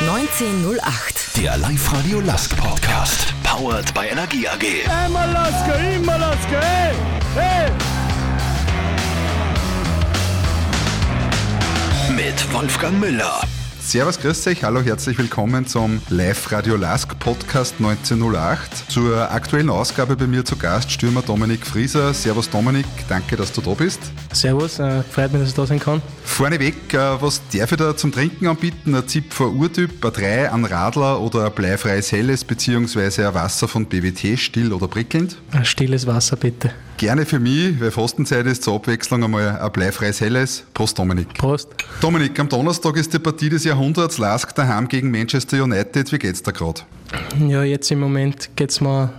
1908. Der Live-Radio Lask Podcast. Powered by Energie AG. Einmal Lasker, immer Lasker, hey, hey! Mit Wolfgang Müller. Servus, grüß euch, hallo, herzlich willkommen zum Live-Radio Lask Podcast 1908. Zur aktuellen Ausgabe bei mir zu Gast Stürmer Dominik Frieser. Servus Dominik, danke, dass du da bist. Servus, äh, freut mich, dass ich da sein kann. Vorneweg, äh, was darf ich da zum Trinken anbieten? Ein Zipfer Urtyp, ein 3, ein Radler oder ein bleifreies Helles beziehungsweise ein Wasser von BWT, still oder prickelnd? Ein stilles Wasser bitte. Gerne für mich, weil Fastenzeit ist, zur Abwechslung einmal ein bleifreies Helles. Prost Dominik. Prost. Dominik, am Donnerstag ist die Partie des Jahrhunderts Lask daheim gegen Manchester United. Wie geht's da gerade? Ja, jetzt im Moment geht es mir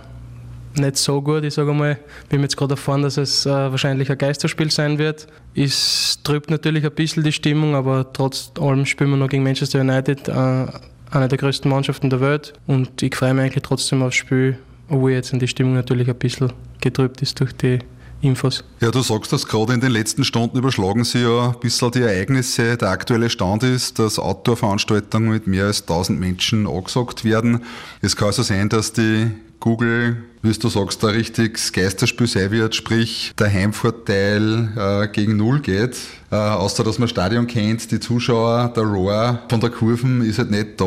nicht so gut. Ich sage mal, wir haben jetzt gerade erfahren, dass es äh, wahrscheinlich ein Geisterspiel sein wird. Es trübt natürlich ein bisschen die Stimmung, aber trotz allem spielen wir noch gegen Manchester United, äh, eine der größten Mannschaften der Welt. Und ich freue mich eigentlich trotzdem aufs Spiel, obwohl jetzt die Stimmung natürlich ein bisschen getrübt ist durch die Infos. Ja, du sagst das gerade in den letzten Stunden überschlagen sie ja ein bisschen die Ereignisse. Der aktuelle Stand ist, dass Outdoor-Veranstaltungen mit mehr als 1000 Menschen angesagt werden. Es kann also sein, dass die Google, wie du sagst, ein richtiges Geisterspiel sein wird, sprich der Heimvorteil äh, gegen Null geht. Äh, außer dass man das Stadion kennt, die Zuschauer, der Rohr von der Kurven ist halt nicht da.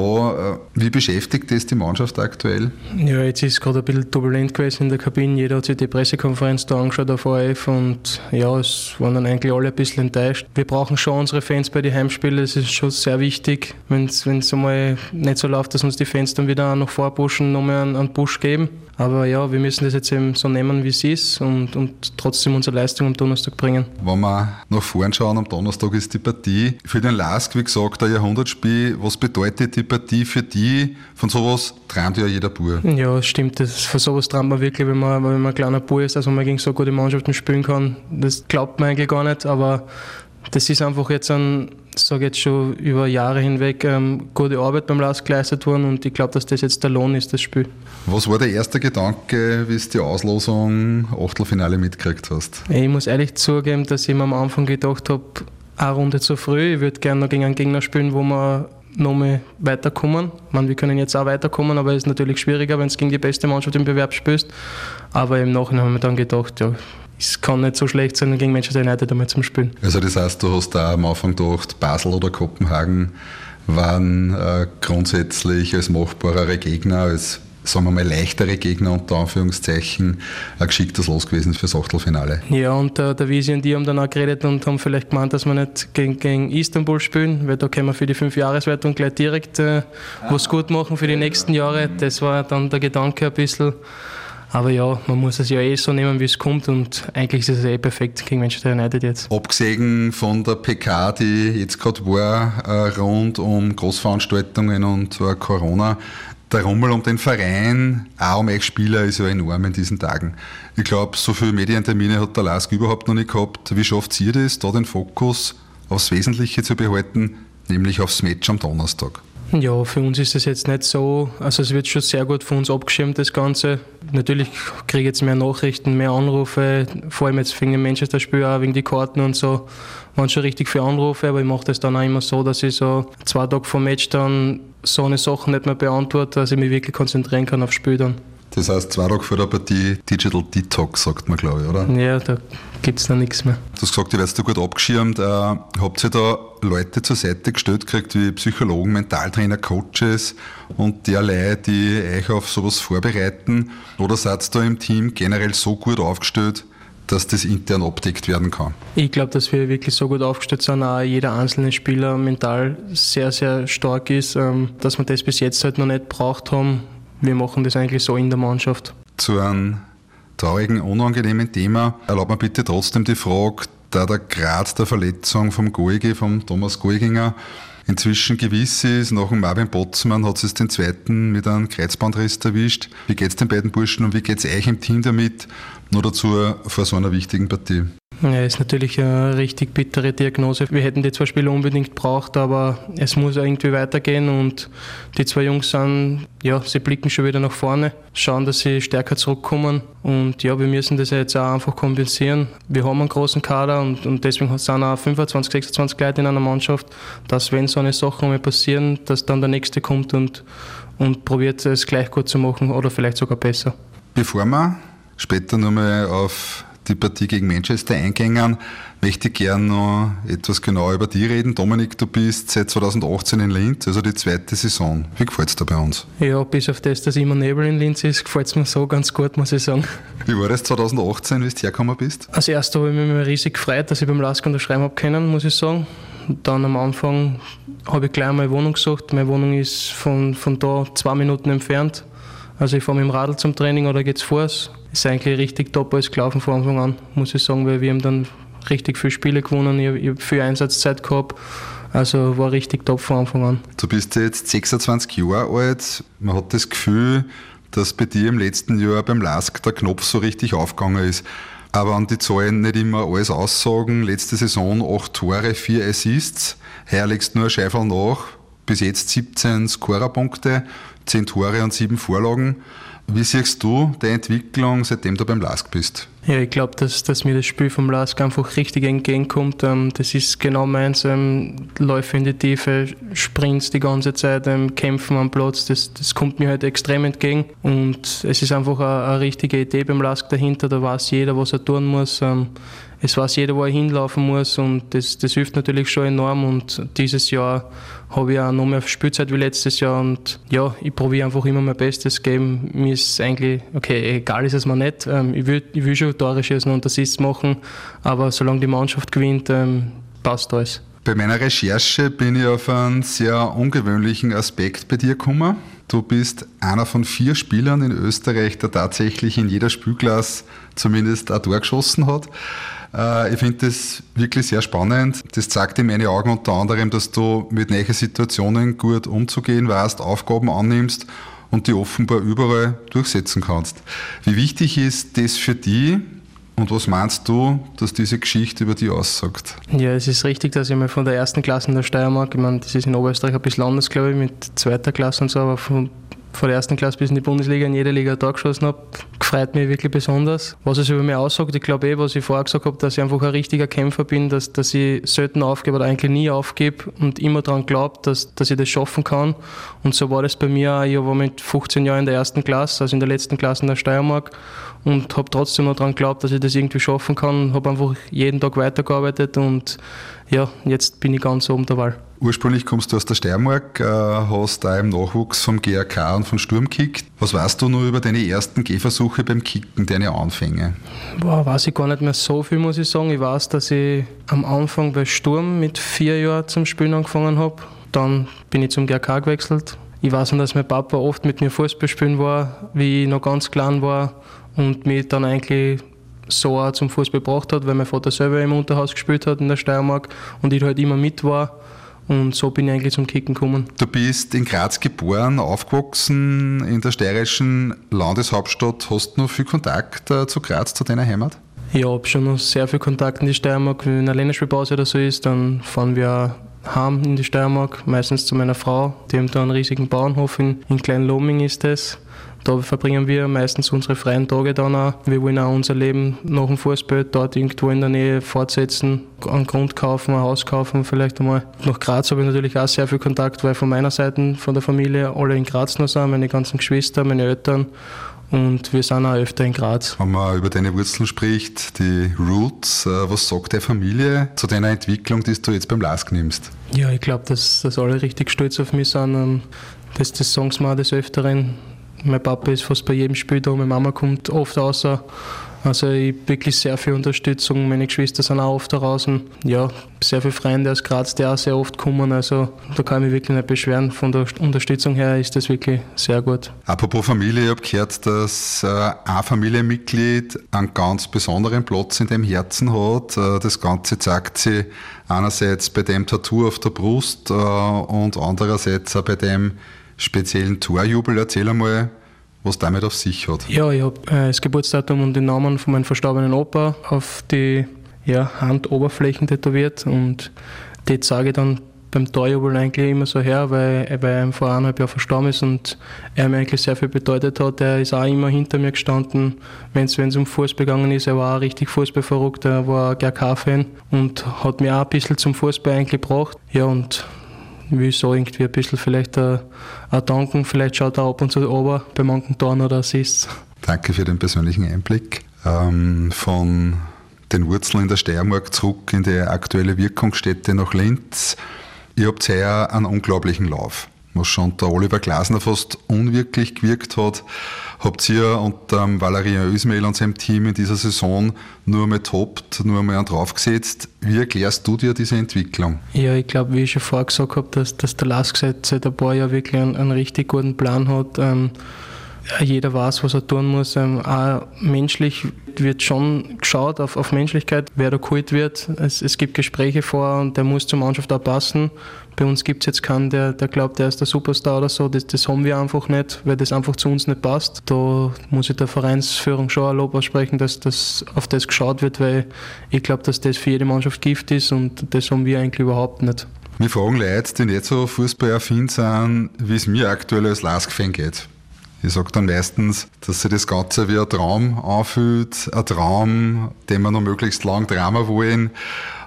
Äh, wie beschäftigt das die Mannschaft aktuell? Ja, jetzt ist es gerade ein bisschen turbulent gewesen in der Kabine. Jeder hat sich die Pressekonferenz da angeschaut auf ORF und ja, es waren dann eigentlich alle ein bisschen enttäuscht. Wir brauchen schon unsere Fans bei den Heimspielen, das ist schon sehr wichtig. Wenn es einmal nicht so läuft, dass uns die Fans dann wieder noch vorpushen, nochmal einen, einen Push geben. Aber ja, wir müssen das jetzt eben so nehmen, wie es ist und, und trotzdem unsere Leistung am Donnerstag bringen. Wenn wir nach vorn schauen, am Donnerstag ist die Partie. Für den Lask, wie gesagt, ein Jahrhundertspiel. Was bedeutet die Partie für die? Von sowas träumt ja jeder Bur. Ja, stimmt. Das, von sowas träumt man wirklich, wenn man, wenn man ein kleiner Bub ist, also wenn man gegen so gute Mannschaften spielen kann. Das glaubt man eigentlich gar nicht, aber das ist einfach jetzt ein, sage jetzt schon über Jahre hinweg, ähm, gute Arbeit beim Lask geleistet worden und ich glaube, dass das jetzt der Lohn ist, das Spiel. Was war der erste Gedanke, wie du die Auslosung Achtelfinale mitgekriegt hast? Ich muss ehrlich zugeben, dass ich mir am Anfang gedacht habe, eine Runde zu früh. Ich würde gerne noch gegen einen Gegner spielen, wo wir noch mehr weiterkommen. Ich meine, wir können jetzt auch weiterkommen, aber es ist natürlich schwieriger, wenn du gegen die beste Mannschaft im Bewerb spielst. Aber im Nachhinein haben wir dann gedacht, ja, es kann nicht so schlecht sein, gegen Manchester United einmal zum Spielen. Also das heißt, du hast da am Anfang gedacht, Basel oder Kopenhagen waren äh, grundsätzlich als machbarere Gegner, als sagen wir mal leichtere Gegner unter Anführungszeichen ein geschicktes Los gewesen fürs Achtelfinale. Ja, und äh, der Visi und die haben dann auch geredet und haben vielleicht gemeint, dass wir nicht gegen, gegen Istanbul spielen, weil da können wir für die Fünfjahreswertung gleich direkt äh, was gut machen für die nächsten Jahre. Das war dann der Gedanke ein bisschen. Aber ja, man muss es ja eh so nehmen, wie es kommt und eigentlich ist es eh perfekt gegen Manchester United jetzt. Abgesehen von der PK, die jetzt gerade war, äh, rund um Großveranstaltungen und äh, Corona, der Rummel um den Verein, auch um euch Spieler, ist ja enorm in diesen Tagen. Ich glaube, so viele Medientermine hat der Lask überhaupt noch nicht gehabt. Wie schafft ihr das, da den Fokus aufs Wesentliche zu behalten, nämlich aufs Match am Donnerstag? Ja, für uns ist das jetzt nicht so, also es wird schon sehr gut von uns abgeschirmt, das Ganze. Natürlich kriege ich jetzt mehr Nachrichten, mehr Anrufe, vor allem jetzt wegen dem Manchester-Spiel, auch wegen die Karten und so, waren schon richtig viele Anrufe, aber ich mache das dann auch immer so, dass ich so zwei Tage vor Match dann so eine Sache nicht mehr beantworte, dass ich mich wirklich konzentrieren kann aufs Spiel dann. Das heißt, zwei Tage vor der Partie Digital Detox, sagt man, glaube ich, oder? Ja, da gibt es dann nichts mehr. Du hast gesagt, ihr werdet da gut abgeschirmt. Äh, habt ihr da Leute zur Seite gestellt gekriegt, wie Psychologen, Mentaltrainer, Coaches und derlei, die euch auf sowas vorbereiten? Oder seid ihr da im Team generell so gut aufgestellt, dass das intern abdeckt werden kann? Ich glaube, dass wir wirklich so gut aufgestellt sind, auch jeder einzelne Spieler mental sehr, sehr stark ist, ähm, dass wir das bis jetzt halt noch nicht braucht haben. Wir machen das eigentlich so in der Mannschaft. Zu einem traurigen, unangenehmen Thema erlaubt mir bitte trotzdem die Frage, da der Grad der Verletzung vom Goigi, vom Thomas Goiginger, inzwischen gewiss ist, nach dem Marvin Botzmann hat es den zweiten mit einem Kreuzbandriss erwischt. Wie geht es den beiden Burschen und wie geht es euch im Team damit? Nur dazu vor so einer wichtigen Partie. Ja, ist natürlich eine richtig bittere Diagnose. Wir hätten die zwei Spiele unbedingt braucht, aber es muss irgendwie weitergehen und die zwei Jungs sind, ja, sie blicken schon wieder nach vorne, schauen, dass sie stärker zurückkommen und ja, wir müssen das jetzt auch einfach kompensieren. Wir haben einen großen Kader und, und deswegen sind auch 25, 26 Leute in einer Mannschaft, dass wenn so eine Sache mal passieren, dass dann der Nächste kommt und, und probiert es gleich gut zu machen oder vielleicht sogar besser. Bevor wir später nochmal auf die Partie gegen Manchester eingängen, möchte ich gerne noch etwas genauer über die reden. Dominik, du bist seit 2018 in Linz, also die zweite Saison. Wie gefällt es dir bei uns? Ja, bis auf das, dass immer Nebel in Linz ist, gefällt es mir so ganz gut, muss ich sagen. Wie war das 2018, wie du hergekommen bist? Als erstes habe ich mich riesig gefreut, dass ich beim Lask unterschreiben habe können, muss ich sagen. Dann am Anfang habe ich gleich meine Wohnung gesucht. Meine Wohnung ist von, von da zwei Minuten entfernt. Also ich fahre mit dem Radl zum Training oder geht's Fuß. Ist eigentlich richtig top alles gelaufen von Anfang an, muss ich sagen, weil wir haben dann richtig viele Spiele gewonnen, ich, habe viel Einsatzzeit gehabt. Also war richtig top von Anfang an. Du bist jetzt 26 Jahre alt. Man hat das Gefühl, dass bei dir im letzten Jahr beim LASK der Knopf so richtig aufgegangen ist. Aber an die Zahlen nicht immer alles aussagen. Letzte Saison 8 Tore, 4 Assists. Heuer legst nur Scheifel nach. Bis jetzt 17 Scorerpunkte, 10 Tore und 7 Vorlagen. Wie siehst du die Entwicklung, seitdem du beim LASK bist? Ja, ich glaube, dass, dass mir das Spiel vom LASK einfach richtig entgegenkommt. Ähm, das ist genau meins. Ähm, Läufe in die Tiefe, Sprints die ganze Zeit, ähm, Kämpfen am Platz, das, das kommt mir halt extrem entgegen. Und es ist einfach eine, eine richtige Idee beim LASK dahinter. Da weiß jeder, was er tun muss es weiß jeder, wo er hinlaufen muss und das, das hilft natürlich schon enorm und dieses Jahr habe ich auch noch mehr Spielzeit wie letztes Jahr und ja, ich probiere einfach immer mein Bestes geben. Mir ist eigentlich, okay, egal ist es mir nicht, ähm, ich, will, ich will schon Tore schießen und Assists machen, aber solange die Mannschaft gewinnt, ähm, passt alles. Bei meiner Recherche bin ich auf einen sehr ungewöhnlichen Aspekt bei dir gekommen. Du bist einer von vier Spielern in Österreich, der tatsächlich in jeder Spielklasse zumindest ein Tor geschossen hat. Äh, ich finde das wirklich sehr spannend. Das zeigt in meinen Augen unter anderem, dass du mit neuen Situationen gut umzugehen weißt, Aufgaben annimmst und die offenbar überall durchsetzen kannst. Wie wichtig ist das für dich und was meinst du, dass diese Geschichte über dich aussagt? Ja, es ist richtig, dass ich mal von der ersten Klasse in der Steiermark, ich meine, das ist in Oberösterreich ein bisschen anders, glaube ich, mit zweiter Klasse und so, aber von von der ersten Klasse bis in die Bundesliga in jeder Liga da geschossen habe. Gefreut mich wirklich besonders. Was es über mich aussagt, ich glaube eh, was ich vorher gesagt habe, dass ich einfach ein richtiger Kämpfer bin, dass, dass ich selten aufgebe oder eigentlich nie aufgebe und immer daran glaube, dass, dass ich das schaffen kann. Und so war das bei mir. Ich war mit 15 Jahren in der ersten Klasse, also in der letzten Klasse in der Steiermark und habe trotzdem noch daran geglaubt, dass ich das irgendwie schaffen kann. Habe einfach jeden Tag weitergearbeitet und ja, jetzt bin ich ganz oben der Wahl. Ursprünglich kommst du aus der Steiermark, äh, hast da im Nachwuchs vom GRK und von Sturm gekickt. Was weißt du nur über deine ersten Gehversuche beim Kicken, deine Anfänge? Boah, weiß ich gar nicht mehr so viel, muss ich sagen. Ich weiß, dass ich am Anfang bei Sturm mit vier Jahren zum Spielen angefangen habe. Dann bin ich zum GRK gewechselt. Ich weiß noch, dass mein Papa oft mit mir Fußball spielen war, wie ich noch ganz klein war und mich dann eigentlich so auch zum Fußball gebracht hat, weil mein Vater selber im Unterhaus gespielt hat in der Steiermark und ich halt immer mit war. Und so bin ich eigentlich zum Kicken gekommen. Du bist in Graz geboren, aufgewachsen in der steirischen Landeshauptstadt. Hast du noch viel Kontakt äh, zu Graz, zu deiner Heimat? Ja, ich habe schon noch sehr viel Kontakt in die Steiermark. Wenn eine Länderspielpause oder so ist, dann fahren wir heim in die Steiermark, meistens zu meiner Frau. Die haben da einen riesigen Bauernhof in, in Kleinloming ist das. Da verbringen wir meistens unsere freien Tage dann auch. Wir wollen auch unser Leben nach dem Fußball dort irgendwo in der Nähe fortsetzen, einen Grund kaufen, ein Haus kaufen vielleicht einmal. Nach Graz habe ich natürlich auch sehr viel Kontakt, weil von meiner Seite, von der Familie, alle in Graz noch sind, meine ganzen Geschwister, meine Eltern. Und wir sind auch öfter in Graz. Wenn man über deine Wurzeln spricht, die Roots, äh, was sagt deine Familie zu deiner Entwicklung, die du jetzt beim LASK nimmst? Ja, ich glaube, dass, dass alle richtig stolz auf mich sind. Das, das sagen sie mir auch des Öfteren. Mein Papa ist fast bei jedem Spiel da, meine Mama kommt oft raus. Also ich wirklich sehr viel Unterstützung. Meine Geschwister sind auch oft da draußen. Ja, sehr viele Freunde aus Graz, die auch sehr oft kommen. Also da kann ich mich wirklich nicht beschweren. Von der Unterstützung her ist das wirklich sehr gut. Apropos Familie, ich habe gehört, dass äh, ein Familienmitglied einen ganz besonderen Platz in dem Herzen hat. Äh, das Ganze zeigt sich einerseits bei dem Tattoo auf der Brust äh, und andererseits auch bei dem speziellen Torjubel. Erzähl einmal, was damit auf sich hat. Ja, ich habe äh, das Geburtsdatum und den Namen von meinem verstorbenen Opa auf die ja, Handoberflächen tätowiert und die zeige ich dann beim Torjubel eigentlich immer so her, weil, weil er vor eineinhalb Jahren verstorben ist und er mir eigentlich sehr viel bedeutet hat. Er ist auch immer hinter mir gestanden, wenn es um Fußball gegangen ist. Er war auch richtig Fußballverrückt, er war GRK-Fan und hat mir auch ein bisschen zum Fußball eigentlich gebracht. Ja, und will so irgendwie ein bisschen vielleicht auch, danken. Vielleicht schaut er ab und zu ober bei manchen Toren oder Assists. Danke für den persönlichen Einblick. Ähm, von den Wurzeln in der Steiermark zurück in die aktuelle Wirkungsstätte nach Linz. Ihr habt sehr einen unglaublichen Lauf, was schon der Oliver Glasner fast unwirklich gewirkt hat. Habt ihr unter ähm, Valerian Ösmail und seinem Team in dieser Saison nur einmal toppt, nur einmal draufgesetzt. Wie erklärst du dir diese Entwicklung? Ja, ich glaube, wie ich schon vorher gesagt habe, dass, dass der Lask seit, seit ein paar Jahren wirklich einen, einen richtig guten Plan hat. Ähm, jeder weiß, was er tun muss. Ähm, auch menschlich wird schon geschaut auf, auf Menschlichkeit, wer da geholt wird. Es, es gibt Gespräche vor und der muss zur Mannschaft auch passen. Bei uns gibt es jetzt keinen, der, der glaubt, er ist der Superstar oder so. Das, das haben wir einfach nicht, weil das einfach zu uns nicht passt. Da muss ich der Vereinsführung schon ein Lob aussprechen, dass das auf das geschaut wird, weil ich glaube, dass das für jede Mannschaft Gift ist und das haben wir eigentlich überhaupt nicht. Wir fragen Leute, die nicht so fußballaffin sind, wie es mir aktuell als Lask-Fan geht. Ich sage dann meistens, dass sich das Ganze wie ein Traum anfühlt, ein Traum, den wir noch möglichst lang Drama wollen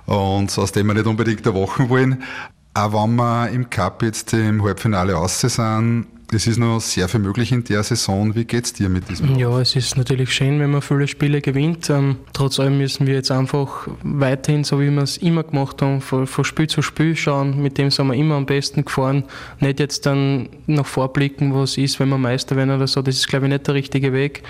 und aus dem wir nicht unbedingt erwachen wollen. Auch wenn wir im Cup jetzt im Halbfinale aus sind, es ist noch sehr viel möglich in der Saison. Wie geht es dir mit diesem? Ja, es ist natürlich schön, wenn man viele Spiele gewinnt. Ähm, trotz allem müssen wir jetzt einfach weiterhin, so wie wir es immer gemacht haben, von, von, Spiel zu Spiel schauen. Mit dem sind wir immer am besten gefahren. Nicht jetzt dann nach vorblicken, was ist, wenn wir Meister werden oder so. Das ist, glaube ich, nicht der richtige Weg.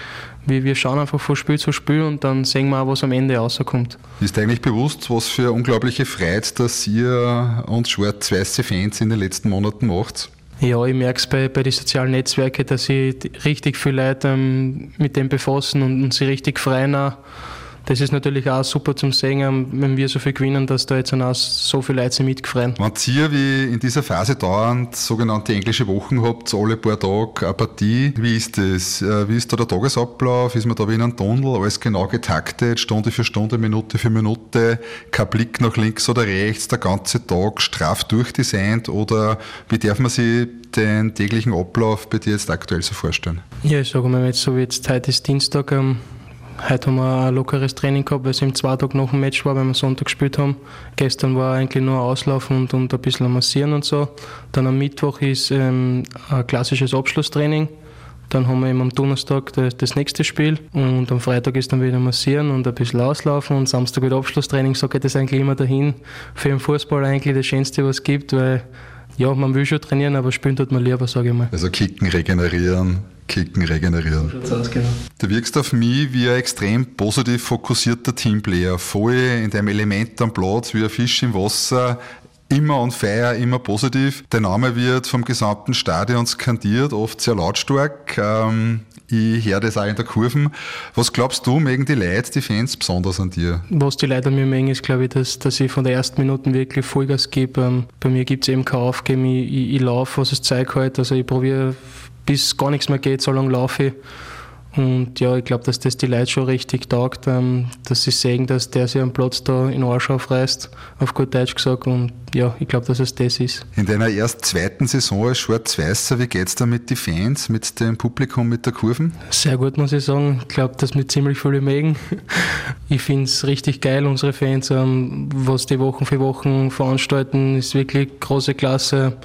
Wir, wir schauen einfach von Spiel zu Spiel und dann sehen wir auch, was am Ende rauskommt. Ist eigentlich bewusst, was für unglaubliche Freude, dass ihr uns schwarz-weiße Fans in den letzten Monaten macht? Ja, ich merke es bei, bei den sozialen Netzwerken, dass sich richtig viele Leute ähm, mit dem befassen und, und sie richtig freuen auch das ist natürlich auch super zum Sehen, wenn wir so viel gewinnen, dass da jetzt auch so viele Leute mitgefreien. Wenn ihr wie in dieser Phase dauernd sogenannte englische Wochen habt, alle paar Tage eine Partie, wie ist das? Äh, wie ist da der Tagesablauf? Ist man da wie in einem Tunnel, alles genau getaktet, Stunde für Stunde, Minute für Minute, kein Blick nach links oder rechts, der ganze Tag straff durchdesignt oder wie darf man sich den täglichen Ablauf bei dir jetzt aktuell so vorstellen? Ja, ich sage mal jetzt so wie jetzt heute ist Dienstag, ähm, Heute haben wir ein lockeres Training gehabt, weil es im zwei Tage nach dem Match war, weil wir Sonntag gespielt haben. Gestern war eigentlich nur Auslaufen und, und ein bisschen massieren und so. Dann am Mittwoch ist ähm, ein klassisches Abschlusstraining. Dann haben wir eben am Donnerstag das, das, nächste Spiel und am Freitag ist dann wieder massieren und ein bisschen auslaufen und Samstag wieder Abschlusstraining. So geht es eigentlich immer dahin. Für den Fußball eigentlich das Schönste, was es gibt, weil ja, man will schon trainieren, aber spielen tut man lieber, sage ich mal. Also kicken, regenerieren, kicken, regenerieren. So aus, genau. Du wirkst auf mich wie ein extrem positiv fokussierter Teamplayer, voll in deinem Element am Platz, wie ein Fisch im Wasser, immer on fire, immer positiv. Der Name wird vom gesamten Stadion skandiert, oft sehr lautstark. Ähm, ich höre das auch in der Kurven. Was glaubst du, mögen die Leute, die Fans besonders an dir? Was die Leute an mir mögen, ist, glaube ich, dass, dass ich von der ersten Minute wirklich Vollgas gebe. Ähm, bei mir gibt es eben kein Aufgeben. Ich, ich, ich laufe, was das Zeug halt. Also ich probiere, bis gar nichts mehr geht, so lange laufe ich. Und ja, ich glaube, dass das die Leute schon richtig taugt, ähm, dass sie sehen, dass der sich am Platz da in Arsch aufreißt, auf gut Deutsch gesagt. Und ja, ich glaube, dass es das ist. In deiner erst zweiten Saison als Schwarz-Weißer, wie geht es da mit den Fans, mit dem Publikum, mit der Kurven? Sehr gut, muss ich sagen. Ich glaube, dass wir ziemlich viele mögen. Ich finde es richtig geil, unsere Fans, ähm, was die Wochen für Wochen veranstalten, ist wirklich große Klasse.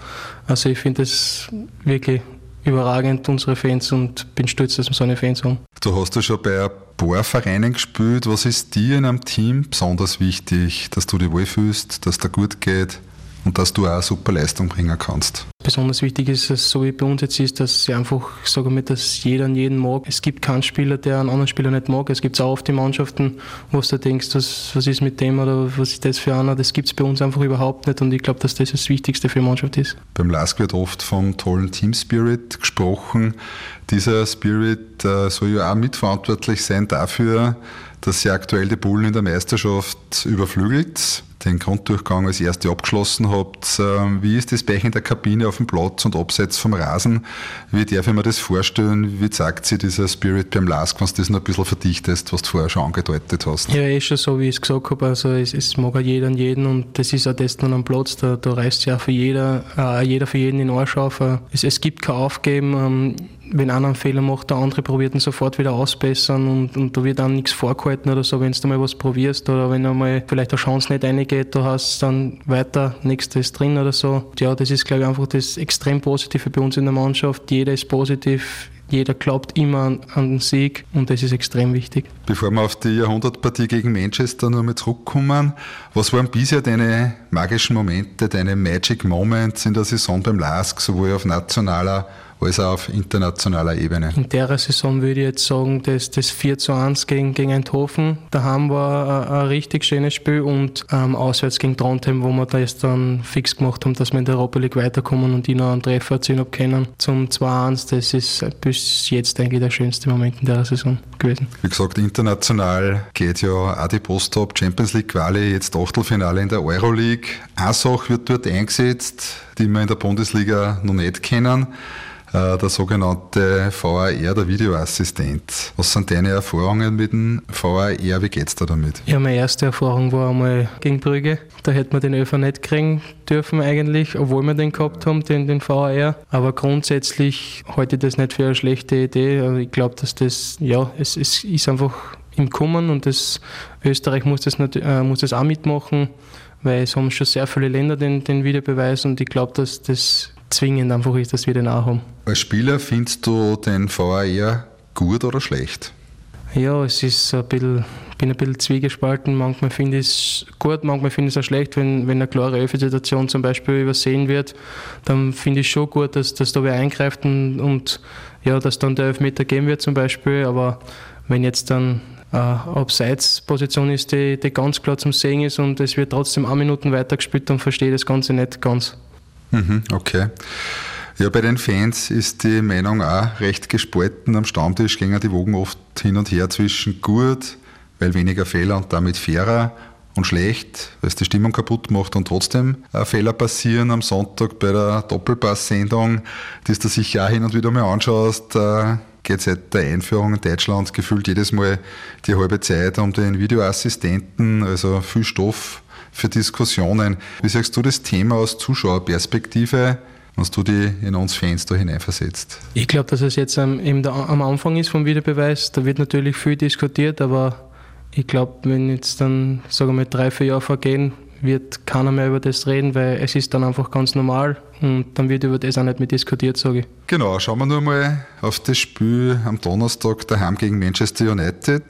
Also ich finde es wirklich überragend, unsere Fans, und bin stolz, dass wir so eine Fans haben. Du hast ja schon bei ein paar Vereinen gespielt. Was ist dir in einem Team besonders wichtig, dass du dich wohlfühlst, dass dir gut geht? Und dass du auch eine super Leistung bringen kannst. Besonders wichtig ist es, so wie bei uns jetzt ist, dass sie einfach, sagen wir, dass jeder an jeden mag. Es gibt keinen Spieler, der einen anderen Spieler nicht mag. Es gibt es auch oft die Mannschaften, wo du denkst, was, was ist mit dem oder was ist das für einer. Das gibt es bei uns einfach überhaupt nicht und ich glaube, dass das das Wichtigste für die Mannschaft ist. Beim LASK wird oft vom tollen Team Spirit gesprochen. Dieser Spirit äh, soll ja auch mitverantwortlich sein dafür, dass sie aktuell die Bullen in der Meisterschaft überflügelt. Den Grunddurchgang als erste abgeschlossen habt. Ähm, wie ist das euch in der Kabine auf dem Platz und abseits vom Rasen? Wie darf ich mir das vorstellen? Wie zeigt sich dieser Spirit beim Lask, wenn du das noch ein bisschen verdichtest, was du vorher schon angedeutet hast? Ja, eh schon so, wie ich es gesagt habe. Also es, es mag auch jeder und jeden und das ist auch das dann am Platz. Da, da reißt ja für jeder, äh, jeder für jeden in Arsch auf. Es, es gibt kein Aufgeben. Ähm, wenn einer einen Fehler macht, der andere probiert ihn sofort wieder ausbessern und, und da wird dann nichts vorgehalten oder so, wenn du mal was probierst oder wenn einmal vielleicht eine Chance nicht reingeht, du hast dann weiter, nächstes drin oder so. Ja, das ist, glaube ich, einfach das extrem Positive bei uns in der Mannschaft. Jeder ist positiv, jeder glaubt immer an, an, den Sieg und das ist extrem wichtig. Bevor wir auf die Jahrhundertpartie gegen Manchester noch mal zurückkommen, was waren bisher deine magischen Momente, deine Magic Moments in der Saison beim LASK, sowohl auf nationaler als auch auf internationaler Ebene. In der Saison würde ich jetzt sagen, dass das 4 zu 1 gegen, gegen Eindhoven, da haben wir ein, ein richtig schönes Spiel und ähm, auswärts gegen Trondheim, wo wir das dann fix gemacht haben, dass wir in der Europa League weiterkommen und ich noch einen Treffer erzielen habe können. Zum 2-1, das ist bis jetzt eigentlich der schönste Moment in der Saison gewesen. Wie gesagt, international geht ja auch die Post-Top Champions League Quali, jetzt Achtelfinale in der Euroleague. Sache wird dort eingesetzt, die wir in der Bundesliga noch nicht kennen. Äh, der sogenannte VAR, der Videoassistent. Was sind deine Erfahrungen mit dem VAR? Wie geht es da damit? Ja, meine erste Erfahrung war einmal gegen Brügge. Da hätte man den Öfer nicht kriegen dürfen eigentlich, obwohl wir den gehabt haben, den, den VAR. Aber grundsätzlich halte ich das nicht für eine schlechte Idee. Also ich glaube, dass das, ja, es, es ist einfach im Kommen und das, Österreich muss das, nicht, äh, muss das auch mitmachen, weil es haben schon sehr viele Länder den, den Videobeweis und ich glaube, dass das zwingend einfach ist, dass wir den auch haben. Als Spieler findest du den VAR gut oder schlecht? Ja, es ist ein bisschen, ich bin ein bisschen zwiegespalten. Manchmal finde ich es gut, manchmal finde ich es auch schlecht. Wenn, wenn eine klare Öffensituation zum Beispiel übersehen wird, dann finde ich schon gut, dass, dass da wer eingreift und, und ja, dass dann der Elfmeter geben wird zum Beispiel. Aber wenn jetzt dann eine Abseitsposition ist, die, die ganz klar zum Sehen ist und es wird trotzdem eine Minuten weitergespielt, dann verstehe ich das Ganze nicht ganz. Mhm, okay. Ja, bei den Fans ist die Meinung auch recht gespalten. Am Stammtisch gehen die Wogen oft hin und her zwischen gut, weil weniger Fehler und damit fairer und schlecht, weil es die Stimmung kaputt macht und trotzdem Fehler passieren am Sonntag bei der Doppelpass-Sendung, die du sicher auch hin und wieder mal anschaust, geht seit der Einführung in Deutschland gefühlt jedes Mal die halbe Zeit um den Videoassistenten, also viel Stoff für Diskussionen. Wie sagst du das Thema aus Zuschauerperspektive? wenn du die in uns Fans da hineinversetzt? Ich glaube, dass es jetzt eben am Anfang ist vom Wiederbeweis. Da wird natürlich viel diskutiert, aber ich glaube, wenn jetzt dann, sagen wir mal, drei, vier Jahre vergehen, wird keiner mehr über das reden, weil es ist dann einfach ganz normal und dann wird über das auch nicht mehr diskutiert, sage ich. Genau, schauen wir nur mal auf das Spiel am Donnerstag daheim gegen Manchester United.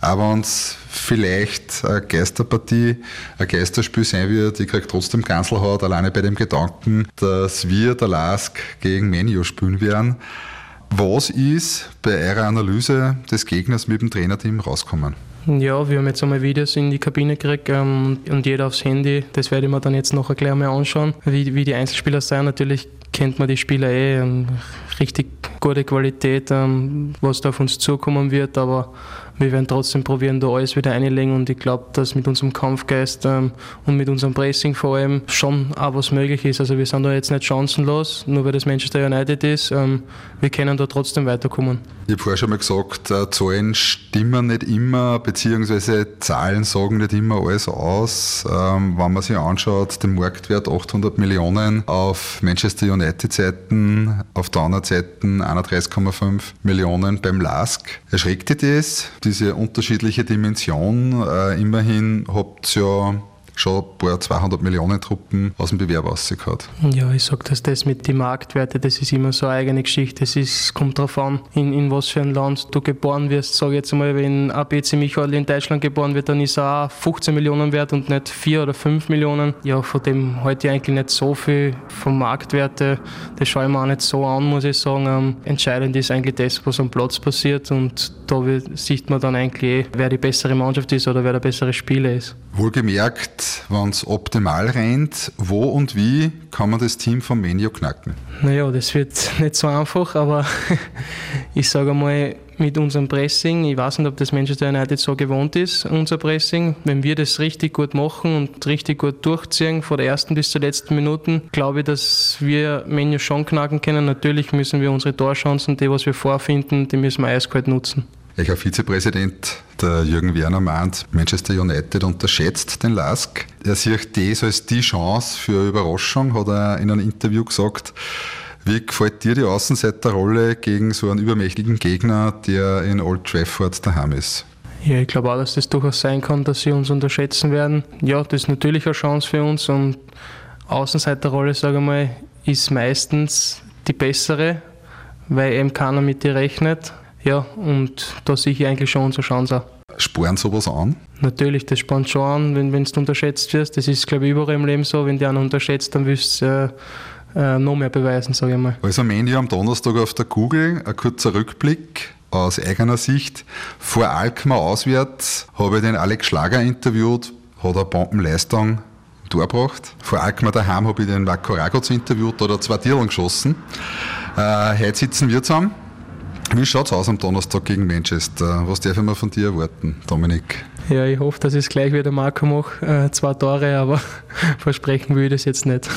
Auch wenn es vielleicht eine Geisterpartie, ein Geisterspiel sein wird, ich kriege trotzdem Ganselhaut, alleine bei dem Gedanken, dass wir der Lask gegen Menu spielen werden. Was ist bei eurer Analyse des Gegners mit dem Trainerteam rausgekommen? Ja, wir haben jetzt einmal Videos in die Kabine gekriegt ähm, und jeder aufs Handy. Das werde ich mir dann jetzt noch gleich mal anschauen, wie, wie die Einzelspieler sein. Natürlich kennt man die Spieler eh, ähm, richtig gute Qualität, ähm, was da auf uns zukommen wird, aber wir werden trotzdem probieren, da alles wieder einlegen und ich glaube, dass mit unserem Kampfgeist ähm, und mit unserem Pressing vor allem schon auch was möglich ist. Also wir sind da jetzt nicht chancenlos, nur weil das Manchester United ist. Ähm, wir können da trotzdem weiterkommen. Ich habe vorher schon mal gesagt, äh, Zahlen stimmen nicht immer, beziehungsweise Zahlen sagen nicht immer alles aus. Ähm, wenn man sich anschaut, den Marktwert 800 Millionen auf Manchester United-Seiten, auf der anderen Seite 31,5 Millionen beim LASK. Erschreckt dich das? Die diese unterschiedliche Dimension. Äh, immerhin habt ihr ja schon ein paar 200 Millionen Truppen aus dem Bewerb rausgehauen. Ja, ich sage, dass das mit den Marktwerten, das ist immer so eine eigene Geschichte. Es kommt darauf an, in, in was für ein Land du geboren wirst. Sage jetzt mal, wenn ABC Michael in Deutschland geboren wird, dann ist er auch 15 Millionen wert und nicht 4 oder 5 Millionen. Ja, von dem halte ich eigentlich nicht so viel vom Marktwerte. Das schaue ich mir auch nicht so an, muss ich sagen. Ähm, entscheidend ist eigentlich das, was am Platz passiert und da sieht man dann eigentlich, wer die bessere Mannschaft ist oder wer der bessere Spieler ist. Wohlgemerkt, wenn es optimal rennt, wo und wie kann man das Team vom Menio knacken? Naja, das wird nicht so einfach, aber ich sage einmal, mit unserem Pressing, ich weiß nicht, ob das Manchester United so gewohnt ist, unser Pressing, wenn wir das richtig gut machen und richtig gut durchziehen, von der ersten bis zur letzten Minute, glaube ich, dass wir Menu schon knacken können. Natürlich müssen wir unsere Torchancen, die, was wir vorfinden, die müssen wir eiskalt nutzen. Herr Vizepräsident, der Jürgen Werner meint, Manchester United unterschätzt den Lask. Er sieht das als die Chance für Überraschung, hat er in einem Interview gesagt. Wie gefällt dir die Außenseiterrolle gegen so einen übermächtigen Gegner, der in Old Trafford daheim ist? Ja, ich glaube auch, dass das durchaus sein kann, dass sie uns unterschätzen werden. Ja, das ist natürlich eine Chance für uns und Außenseiterrolle, sage ich mal, ist meistens die bessere, weil eben keiner mit dir rechnet. Ja, und da sehe ich eigentlich schon unsere Chance auch. Sporn sowas an? Natürlich, das spornt schon an, wenn, wenn du unterschätzt wirst. Das ist, glaube ich, überall im Leben so. Wenn die einen unterschätzt, dann wirst du äh, äh, noch mehr beweisen, sage ich mal. Also am Ende am Donnerstag auf der Kugel, ein kurzer Rückblick aus eigener Sicht. Vor Alkmaar auswärts habe ich den Alex Schlager interviewt, hat eine Bombenleistung im Tor gebracht. Vor Alkmaar daheim habe ich den Vako Ragoc interviewt, da hat er zwei Tierlen geschossen. Äh, heute sitzen wir zusammen. Wie schaut es aus am Donnerstag gegen Manchester? Was darf ich von dir erwarten, Dominik? Ja, ich hoffe, dass ich es gleich wieder Marco mache. Äh, zwei Tore, aber versprechen will ich das jetzt nicht.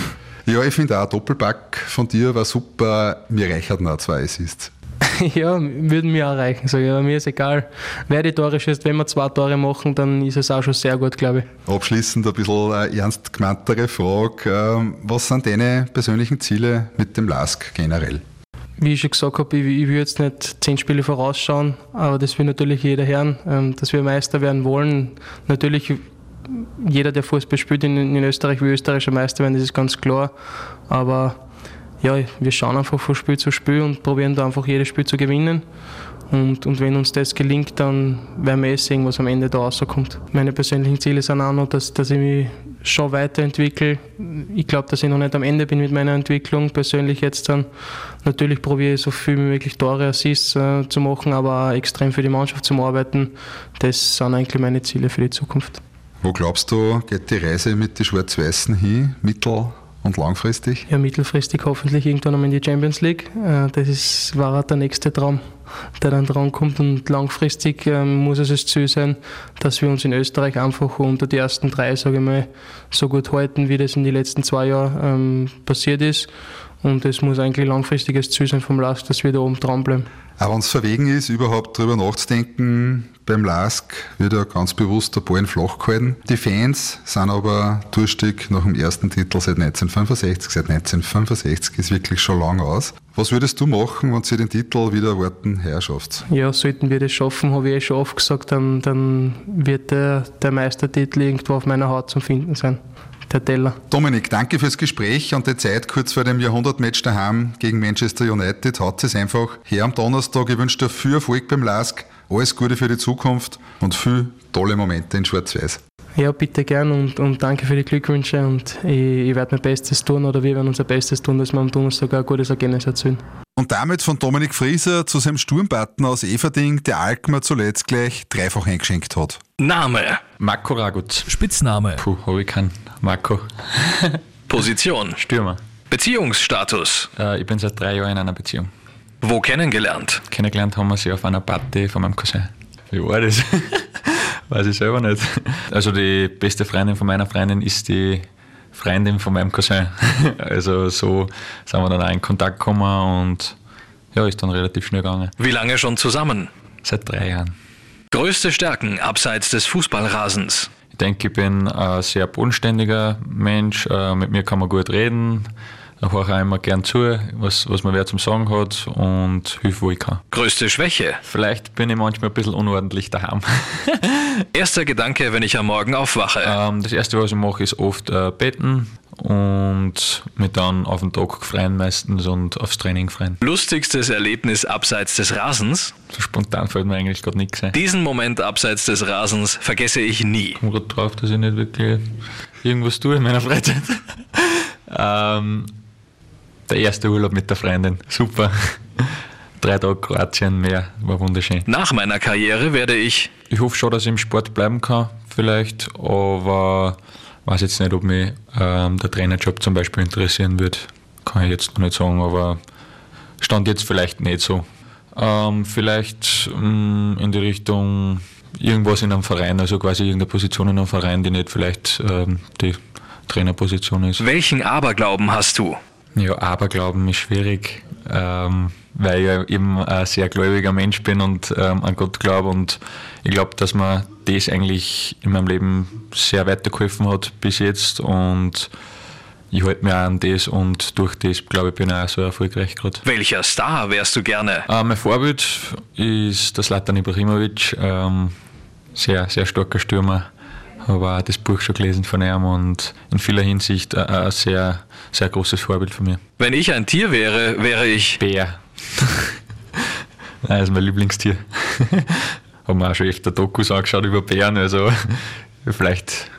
Ja, ich finde auch, ein Doppelpack von dir war super. Mir reichert noch zwei Assists. ja, würden mir auch reichen. Ich. Aber mir ist egal, wer die Tore schießt. Wenn wir zwei Tore machen, dann ist es auch schon sehr gut, glaube ich. Abschließend ein bisschen eine ernst gemeintere Frage. Ähm, was sind deine persönlichen Ziele mit dem LASK generell? Wie ich schon gesagt habe, ich, ich will jetzt nicht zehn Spiele vorausschauen, aber das will natürlich jeder hören, ähm, dass wir Meister werden wollen. Natürlich, jeder, der Fußball spielt in, in Österreich, will österreichischer Meister werden, das ist ganz klar. Aber ja, wir schauen einfach von Spiel zu Spiel und probieren da einfach jedes Spiel zu gewinnen. Und, und wenn uns das gelingt, dann werden wir eh sehen, was am Ende da rauskommt. Meine persönlichen Ziele sind auch noch, dass, dass ich mich schon weiterentwickle. Ich glaube, dass ich noch nicht am Ende bin mit meiner Entwicklung persönlich jetzt dann. Natürlich probiere ich so viel wie möglich Tore, Assists äh, zu machen, aber auch extrem für die Mannschaft zu arbeiten. Das sind eigentlich meine Ziele für die Zukunft. Wo glaubst du, geht die Reise mit den Schwarz-Weißen hin? Mittel- und langfristig? Ja, mittelfristig hoffentlich irgendwann einmal in die Champions League. Äh, das ist, war der nächste Traum der dann drankommt. Und langfristig ähm, muss es das Ziel sein, dass wir uns in Österreich einfach unter die ersten drei, sage ich mal, so gut halten, wie das in den letzten zwei Jahren ähm, passiert ist. Und es muss eigentlich langfristiges Ziel sein vom LASK, dass wir da oben dranbleiben. Auch wenn es verwegen ist, überhaupt darüber nachzudenken, beim LASK wird ja ganz bewusst der Ball flach gehalten. Die Fans sind aber durstig nach dem ersten Titel seit 1965. Seit 1965 ist wirklich schon lang aus. Was würdest du machen, wenn Sie den Titel wieder erwarten, Herrschaft? Ja, sollten wir das schaffen, habe ich eh schon oft gesagt, dann, dann wird der, der Meistertitel irgendwo auf meiner Haut zu finden sein. Der Teller. Dominik, danke fürs Gespräch und die Zeit kurz vor dem Jahrhundertmatch daheim gegen Manchester United. Hat es einfach her am Donnerstag. Ich wünsche dir viel Erfolg beim LASK, alles Gute für die Zukunft und viel tolle Momente in Schwarz-Weiß. Ja, bitte gern und, und danke für die Glückwünsche und ich, ich werde mein Bestes tun oder wir werden unser Bestes tun, dass wir am Donnerstag ein gutes Ergebnis erzielen. Und damit von Dominik Frieser zu seinem Sturmbatten aus Everding, der Alkmaar zuletzt gleich dreifach eingeschenkt hat. Name. Marco Ragut. Spitzname. Puh, habe ich keinen. Marco. Position. Stürmer. Beziehungsstatus. Äh, ich bin seit drei Jahren in einer Beziehung. Wo kennengelernt? Kennengelernt haben wir sie auf einer Party von meinem Cousin. Wie war das? Weiß ich selber nicht. Also die beste Freundin von meiner Freundin ist die Freundin von meinem Cousin. Also so sind wir dann auch in Kontakt gekommen und ja, ist dann relativ schnell gegangen. Wie lange schon zusammen? Seit drei Jahren. Größte Stärken abseits des Fußballrasens. Ich denke, ich bin ein sehr bodenständiger Mensch. Äh, Mit mir kann man gut reden. Ich höre auch immer gern zu, was, was man wer zum Sagen hat und hilf, wo ich kann. Größte Schwäche. Vielleicht bin ich manchmal ein bisschen unordentlich daheim. Erster Gedanke, wenn ich am Morgen aufwache. Ähm, das erste, was ich mache, ist oft äh, beten und mich dann auf den Tag freuen meistens und aufs Training freuen. Lustigstes Erlebnis abseits des Rasens. So spontan fällt mir eigentlich gerade nichts ein. Diesen Moment abseits des Rasens vergesse ich nie. Ich komme gerade drauf, dass ich nicht wirklich irgendwas tue in meiner Freizeit. ähm, der erste Urlaub mit der Freundin. Super. Drei Tage Kroatien mehr, war wunderschön. Nach meiner Karriere werde ich Ich hoffe schon, dass ich im Sport bleiben kann. vielleicht, aber weiß jetzt nicht, ob mich ähm, der Trainerjob zum Beispiel interessieren wird. Kann ich jetzt noch nicht sagen, aber stand jetzt vielleicht nicht so. Ähm, vielleicht mh, in die Richtung irgendwas in einem Verein, also quasi irgendeine Position in einem Verein, die nicht vielleicht ähm, die Trainerposition ist. Welchen Aberglauben hast du? Ja, Aberglauben ist schwierig, ähm, weil ich ja eben ein sehr gläubiger Mensch bin und ähm, an Gott glaube und ich glaube, dass mir das eigentlich in meinem Leben sehr weitergeholfen hat bis jetzt und ich halte mich auch an das und durch das, glaube ich, bin ich auch so erfolgreich gerade. Welcher Star wärst du gerne? Äh, mein Vorbild ist der Slatan Ibrahimovic, ähm, sehr, sehr starker Stürmer. Habe auch das Buch schon gelesen von ihm und in vieler Hinsicht ein, sehr, sehr großes Vorbild von mir. Wenn ich ein Tier wäre, wäre ich. Bär. Nein, das ist mein Lieblingstier. Haben wir auch schon öfter Dokus angeschaut über Bären, also vielleicht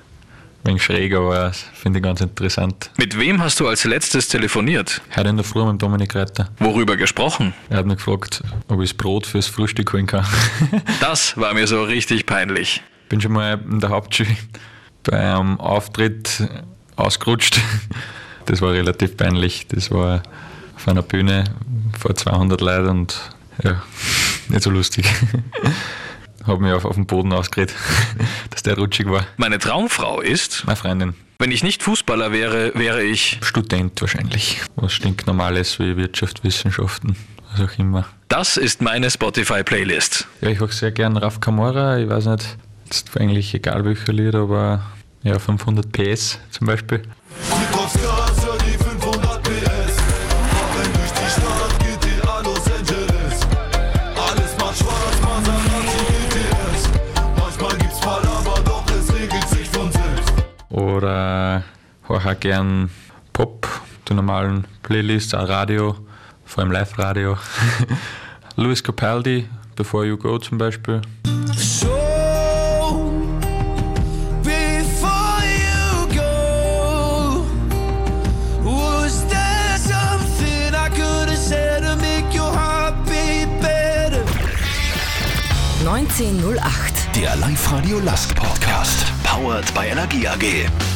ein wenig schräg, aber das finde ich ganz interessant. Mit wem hast du als letztes telefoniert? Heute in der Früh mit Dominik Reiter. Worüber gesprochen? Er hat mich gefragt, ob ich das Brot fürs Frühstück holen kann. Das war mir so richtig peinlich. Bin schon mal in der Hauptschule beim Auftritt ausgerutscht. Das war relativ peinlich. Das war auf einer Bühne vor 200 Leuten und ja, nicht so lustig. Habe mich auf, auf den Boden ausgeredet, dass der rutschig war. Meine Traumfrau ist. Meine Freundin, Wenn ich nicht Fußballer wäre, wäre ich. Student wahrscheinlich. Was stinknormales wie Wirtschaft, Wissenschaften, was auch immer. Das ist meine Spotify-Playlist. Ja, ich höre sehr gern Raf Kamora. Ich weiß nicht, ist eigentlich egal welcher Lied, aber ja, 500 PS zum Beispiel. Drück aufs Gas, hör die 500 PS. Fahren durch die Stadt, GTA Los Angeles. Alles macht Spaß, Maserati GTS. Manchmal gibt's Fall, aber doch, es regelt sich von selbst. Oder höre auch gern Pop, die normalen Playlists, auch Radio, vor allem Live-Radio. Louis Capaldi, Before You Go zum Beispiel. 1908. Der Live-Radio Last Podcast. Powered by Energie AG.